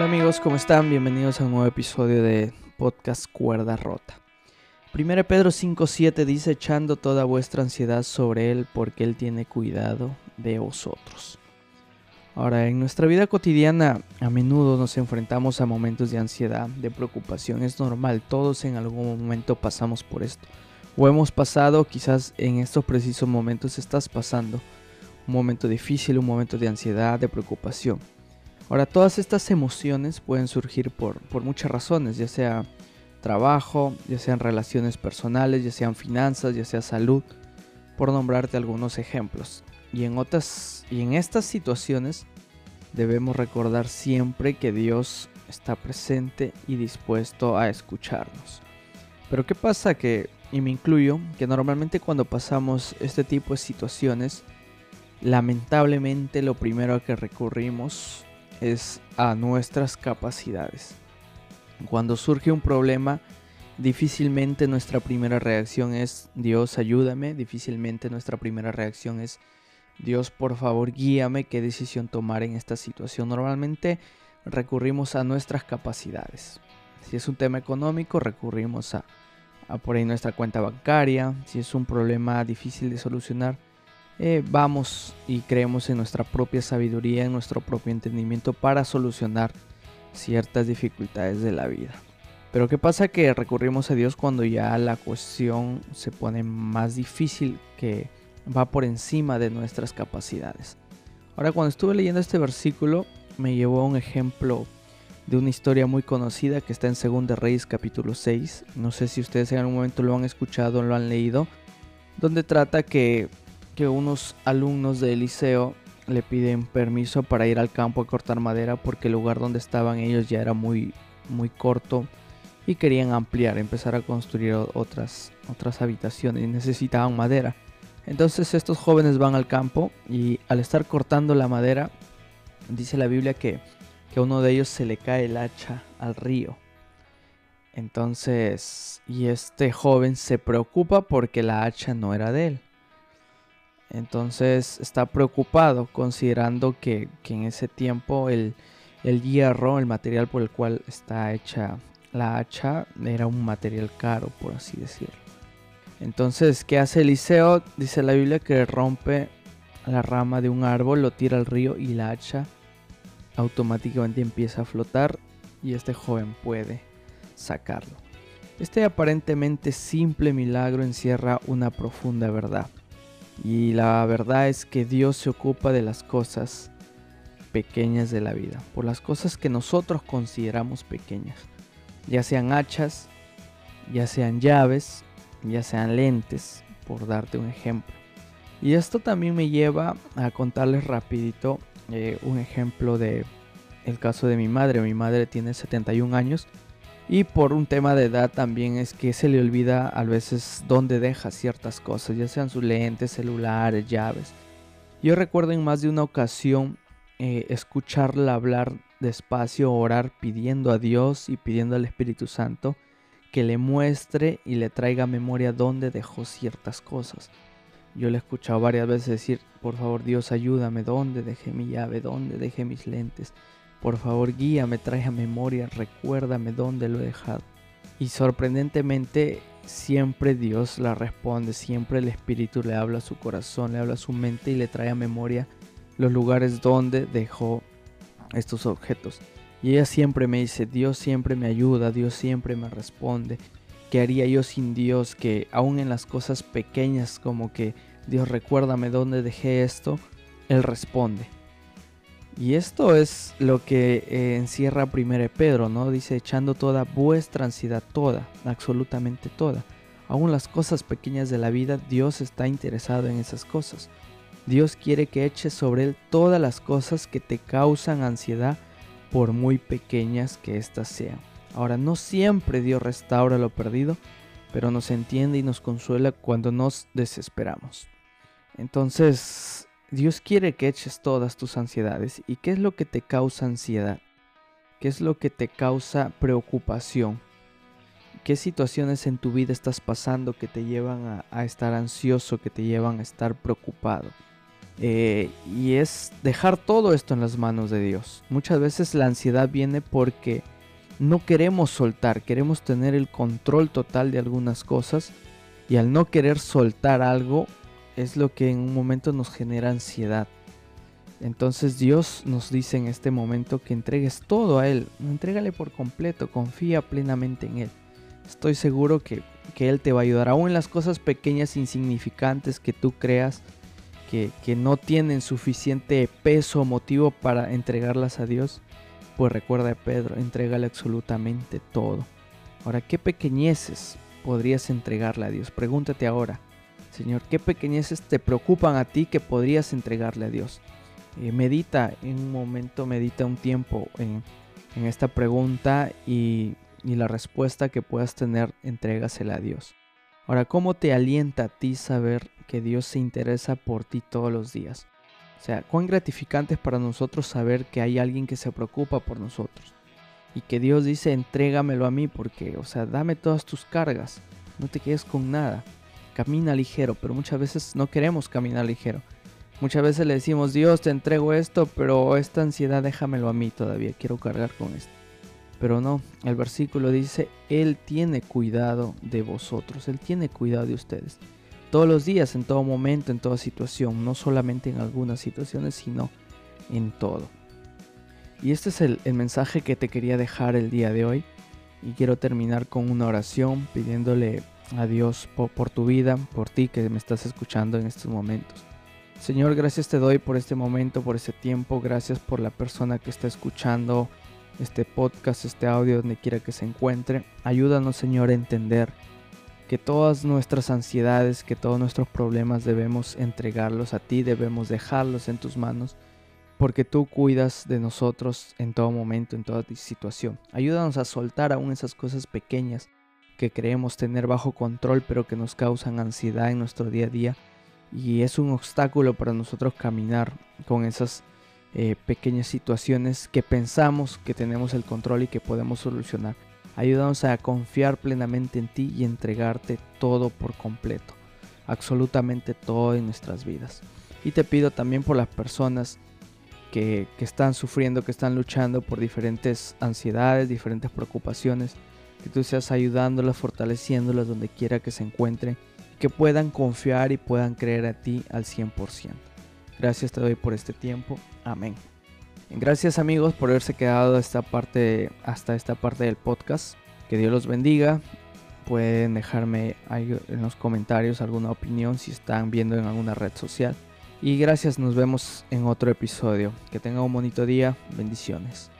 Hola amigos, ¿cómo están? Bienvenidos a un nuevo episodio de Podcast Cuerda Rota. 1 Pedro 5.7 dice, echando toda vuestra ansiedad sobre Él porque Él tiene cuidado de vosotros. Ahora, en nuestra vida cotidiana a menudo nos enfrentamos a momentos de ansiedad, de preocupación. Es normal, todos en algún momento pasamos por esto. O hemos pasado, quizás en estos precisos momentos estás pasando un momento difícil, un momento de ansiedad, de preocupación. Ahora, todas estas emociones pueden surgir por, por muchas razones, ya sea trabajo, ya sean relaciones personales, ya sean finanzas, ya sea salud, por nombrarte algunos ejemplos. Y en otras y en estas situaciones debemos recordar siempre que Dios está presente y dispuesto a escucharnos. Pero ¿qué pasa que y me incluyo que normalmente cuando pasamos este tipo de situaciones lamentablemente lo primero a que recurrimos es a nuestras capacidades. Cuando surge un problema, difícilmente nuestra primera reacción es Dios ayúdame, difícilmente nuestra primera reacción es Dios por favor guíame qué decisión tomar en esta situación. Normalmente recurrimos a nuestras capacidades. Si es un tema económico, recurrimos a, por ahí nuestra cuenta bancaria. Si es un problema difícil de solucionar, eh, vamos y creemos en nuestra propia sabiduría, en nuestro propio entendimiento para solucionar ciertas dificultades de la vida. Pero ¿qué pasa? Que recurrimos a Dios cuando ya la cuestión se pone más difícil, que va por encima de nuestras capacidades. Ahora, cuando estuve leyendo este versículo, me llevó a un ejemplo de una historia muy conocida que está en 2 Reyes capítulo 6. No sé si ustedes en algún momento lo han escuchado o lo han leído, donde trata que que unos alumnos del liceo le piden permiso para ir al campo a cortar madera porque el lugar donde estaban ellos ya era muy, muy corto y querían ampliar, empezar a construir otras, otras habitaciones y necesitaban madera. Entonces estos jóvenes van al campo y al estar cortando la madera, dice la Biblia que, que a uno de ellos se le cae el hacha al río. Entonces, y este joven se preocupa porque la hacha no era de él. Entonces está preocupado considerando que, en ese tiempo el, hierro, el material por el cual está hecha la hacha, era un material caro, por así decirlo. Entonces, ¿qué hace Eliseo? Dice la Biblia que rompe la rama de un árbol, lo tira al río y la hacha automáticamente empieza a flotar y este joven puede sacarlo. Este aparentemente simple milagro encierra una profunda verdad. Y la verdad es que Dios se ocupa de las cosas pequeñas de la vida, por las cosas que nosotros consideramos pequeñas, ya sean hachas, ya sean llaves, ya sean lentes, por darte un ejemplo. Y esto también me lleva a contarles rapidito eh, un ejemplo de el caso de mi madre. Mi madre tiene 71 años y por un tema de edad también es que se le olvida a veces dónde deja ciertas cosas, ya sean sus lentes, celulares, llaves. Yo recuerdo en más de una ocasión eh, escucharla hablar despacio, orar pidiendo a Dios y pidiendo al Espíritu Santo que le muestre y le traiga memoria dónde dejó ciertas cosas. Yo le he escuchado varias veces decir, por favor Dios ayúdame, dónde dejé mi llave, dónde dejé mis lentes. Por favor, guíame, trae a memoria, recuérdame dónde lo he dejado. Y sorprendentemente, siempre Dios la responde, siempre el Espíritu le habla a su corazón, le habla a su mente y le trae a memoria los lugares donde dejó estos objetos. Y ella siempre me dice, Dios siempre me ayuda, Dios siempre me responde. ¿Qué haría yo sin Dios? Que aún en las cosas pequeñas como que Dios recuérdame dónde dejé esto, Él responde. Y esto es lo que eh, encierra primero Pedro, ¿no? Dice, echando toda vuestra ansiedad, toda, absolutamente toda. Aún las cosas pequeñas de la vida, Dios está interesado en esas cosas. Dios quiere que eches sobre Él todas las cosas que te causan ansiedad, por muy pequeñas que éstas sean. Ahora, no siempre Dios restaura lo perdido, pero nos entiende y nos consuela cuando nos desesperamos. Entonces, Dios quiere que eches todas tus ansiedades. ¿Y qué es lo que te causa ansiedad? ¿Qué es lo que te causa preocupación? ¿Qué situaciones en tu vida estás pasando que te llevan a, estar ansioso, que te llevan a estar preocupado? Eh, y es dejar todo esto en las manos de Dios. Muchas veces la ansiedad viene porque no queremos soltar, queremos tener el control total de algunas cosas y al no querer soltar algo es lo que en un momento nos genera ansiedad. Entonces Dios nos dice en este momento que entregues todo a Él, entrégale por completo, confía plenamente en Él. Estoy seguro que, Él te va a ayudar, aún en las cosas pequeñas, insignificantes que tú creas que, que no tienen suficiente peso o motivo para entregarlas a Dios. Pues recuerda Pedro, entrégale absolutamente todo. Ahora, ¿qué pequeñeces podrías entregarle a Dios? Pregúntate ahora, Señor, ¿qué pequeñeces te preocupan a ti que podrías entregarle a Dios? Eh, medita en un momento, medita un tiempo en, esta pregunta y, la respuesta que puedas tener, entrégasela a Dios. Ahora, ¿cómo te alienta a ti saber que Dios se interesa por ti todos los días? O sea, cuán gratificante es para nosotros saber que hay alguien que se preocupa por nosotros. Y que Dios dice, entrégamelo a mí porque, o sea, dame todas tus cargas. No te quedes con nada. Camina ligero, pero muchas veces no queremos caminar ligero. Muchas veces le decimos, Dios, te entrego esto, pero esta ansiedad déjamelo a mí todavía, quiero cargar con esto. Pero no, el versículo dice, Él tiene cuidado de vosotros, Él tiene cuidado de ustedes. Todos los días, en todo momento, en toda situación, no solamente en algunas situaciones, sino en todo. Y este es el, mensaje que te quería dejar el día de hoy. Y quiero terminar con una oración pidiéndole a Dios por tu vida, por ti que me estás escuchando en estos momentos. Señor, gracias te doy por este momento, por este tiempo. Gracias por la persona que está escuchando este podcast, este audio, donde quiera que se encuentre. Ayúdanos, Señor, a entender que todas nuestras ansiedades, que todos nuestros problemas debemos entregarlos a ti, debemos dejarlos en tus manos, porque tú cuidas de nosotros en todo momento, en toda situación. Ayúdanos a soltar aún esas cosas pequeñas que creemos tener bajo control, pero que nos causan ansiedad en nuestro día a día y es un obstáculo para nosotros caminar con esas eh, pequeñas situaciones que pensamos que tenemos el control y que podemos solucionar. Ayúdanos a confiar plenamente en ti y entregarte todo por completo, absolutamente todo en nuestras vidas. Y te pido también por las personas que, que están sufriendo, que están luchando por diferentes ansiedades, diferentes preocupaciones, que tú seas ayudándolas, fortaleciéndolas donde quiera que se encuentren que puedan confiar y puedan creer a ti al 100%. Gracias te doy por este tiempo. Amén. Gracias amigos por haberse quedado esta parte, hasta esta parte del podcast. Que Dios los bendiga. Pueden dejarme en los comentarios alguna opinión si están viendo en alguna red social. Y gracias, nos vemos en otro episodio. Que tengan un bonito día. Bendiciones.